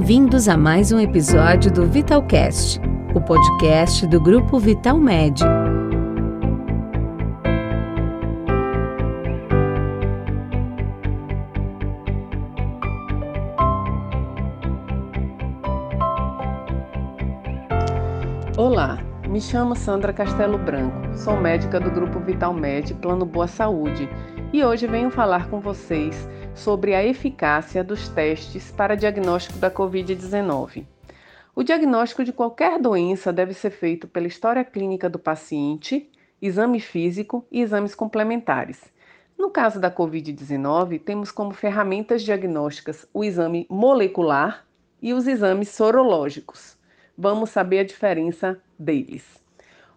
Bem-vindos a mais um episódio do Vitalcast, o podcast do grupo Vital Med. Olá, me chamo Sandra Castelo Branco, sou médica do grupo Vital Med Plano Boa Saúde e hoje venho falar com vocês sobre a eficácia dos testes para diagnóstico da Covid-19. O diagnóstico de qualquer doença deve ser feito pela história clínica do paciente, exame físico e exames complementares. No caso da Covid-19, temos como ferramentas diagnósticas o exame molecular e os exames sorológicos. Vamos saber a diferença deles.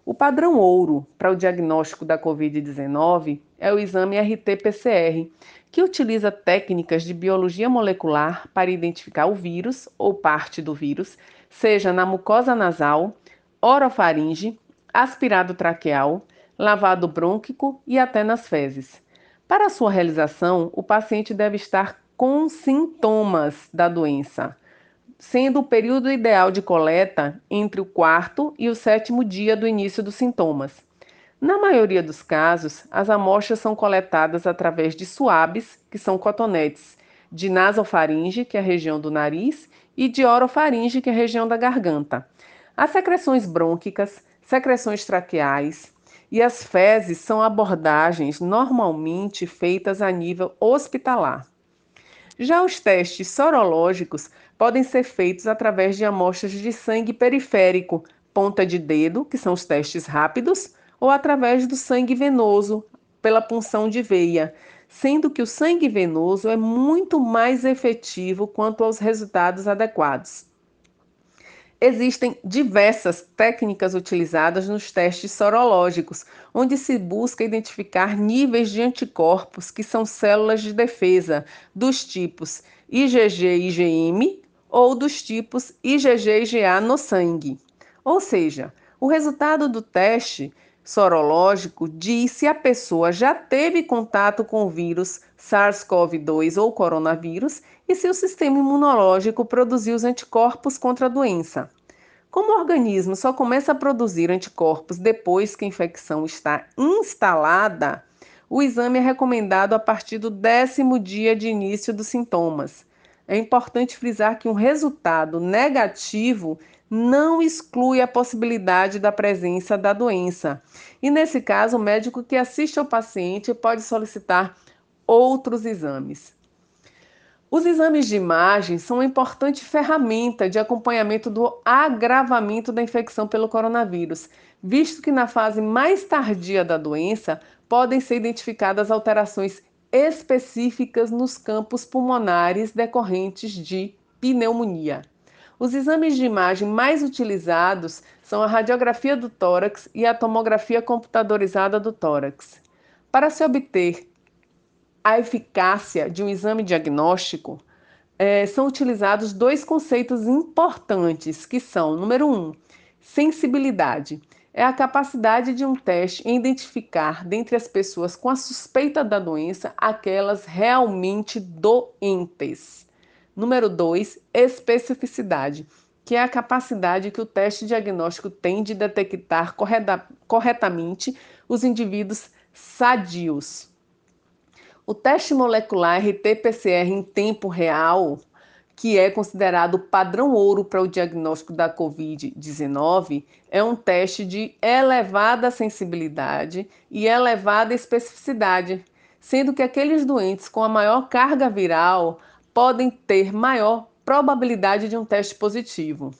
O padrão ouro para o diagnóstico da Covid-19 é o exame RT-PCR, que utiliza técnicas de biologia molecular para identificar o vírus ou parte do vírus, seja na mucosa nasal, orofaringe, aspirado traqueal, lavado brônquico e até nas fezes. Para sua realização, o paciente deve estar com sintomas da doença sendo o período ideal de coleta entre o quarto e o sétimo dia do início dos sintomas. Na maioria dos casos, as amostras são coletadas através de suaves, que são cotonetes, de nasofaringe, que é a região do nariz, e de orofaringe, que é a região da garganta. As secreções brônquicas, secreções traqueais e as fezes são abordagens normalmente feitas a nível hospitalar. Já os testes sorológicos podem ser feitos através de amostras de sangue periférico, ponta de dedo, que são os testes rápidos, ou através do sangue venoso, pela punção de veia, sendo que o sangue venoso é muito mais efetivo quanto aos resultados adequados. Existem diversas técnicas utilizadas nos testes sorológicos, onde se busca identificar níveis de anticorpos, que são células de defesa, dos tipos IgG e IgM ou dos tipos IgG e IgA no sangue. Ou seja, o resultado do teste sorológico diz se a pessoa já teve contato com o vírus SARS-CoV-2 ou coronavírus e se o sistema imunológico produziu os anticorpos contra a doença. Como o organismo só começa a produzir anticorpos depois que a infecção está instalada, o exame é recomendado a partir do décimo dia de início dos sintomas. É importante frisar que um resultado negativo não exclui a possibilidade da presença da doença. E nesse caso, o médico que assiste ao paciente pode solicitar outros exames. Os exames de imagem são uma importante ferramenta de acompanhamento do agravamento da infecção pelo coronavírus, visto que na fase mais tardia da doença podem ser identificadas alterações específicas nos campos pulmonares decorrentes de pneumonia. Os exames de imagem mais utilizados são a radiografia do tórax e a tomografia computadorizada do tórax. Para se obter a eficácia de um exame diagnóstico, é, são utilizados dois conceitos importantes, que são, número um, sensibilidade. É a capacidade de um teste em identificar, dentre as pessoas com a suspeita da doença, aquelas realmente doentes. Número dois, especificidade, que é a capacidade que o teste diagnóstico tem de detectar correta, corretamente os indivíduos sadios. O teste molecular RT-PCR em tempo real, que é considerado padrão ouro para o diagnóstico da COVID-19, é um teste de elevada sensibilidade e elevada especificidade, sendo que aqueles doentes com a maior carga viral podem ter maior probabilidade de um teste positivo.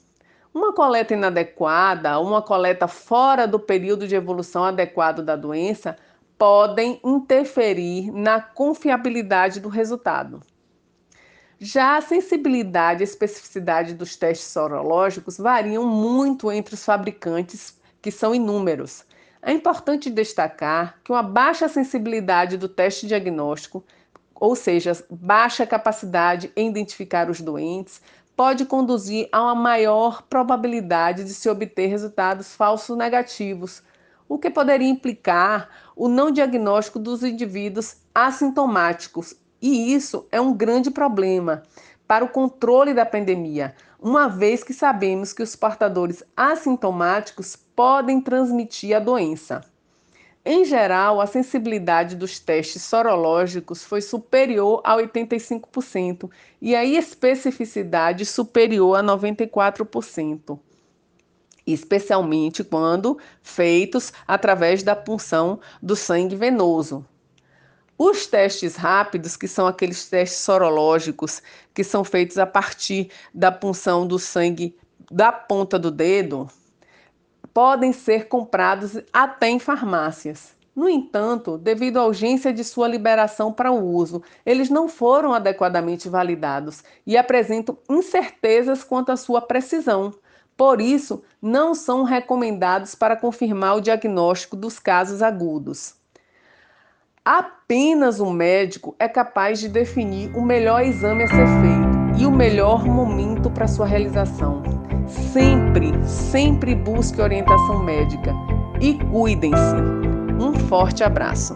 Uma coleta inadequada, uma coleta fora do período de evolução adequado da doença podem interferir na confiabilidade do resultado. Já a sensibilidade e especificidade dos testes sorológicos variam muito entre os fabricantes, que são inúmeros. É importante destacar que uma baixa sensibilidade do teste diagnóstico, ou seja, baixa capacidade em identificar os doentes, pode conduzir a uma maior probabilidade de se obter resultados falsos negativos, o que poderia implicar o não diagnóstico dos indivíduos assintomáticos. E isso é um grande problema, para o controle da pandemia, uma vez que sabemos que os portadores assintomáticos podem transmitir a doença. Em geral, a sensibilidade dos testes sorológicos foi superior a 85% e a especificidade superior a 94%, especialmente quando feitos através da punção do sangue venoso. Os testes rápidos, que são aqueles testes sorológicos que são feitos a partir da punção do sangue da ponta do dedo, podem ser comprados até em farmácias. No entanto, devido à urgência de sua liberação para o uso, eles não foram adequadamente validados e apresentam incertezas quanto à sua precisão. Por isso, não são recomendados para confirmar o diagnóstico dos casos agudos. Apenas o médico é capaz de definir o melhor exame a ser feito e o melhor momento para sua realização. Sempre, sempre busque orientação médica e cuidem-se. Um forte abraço.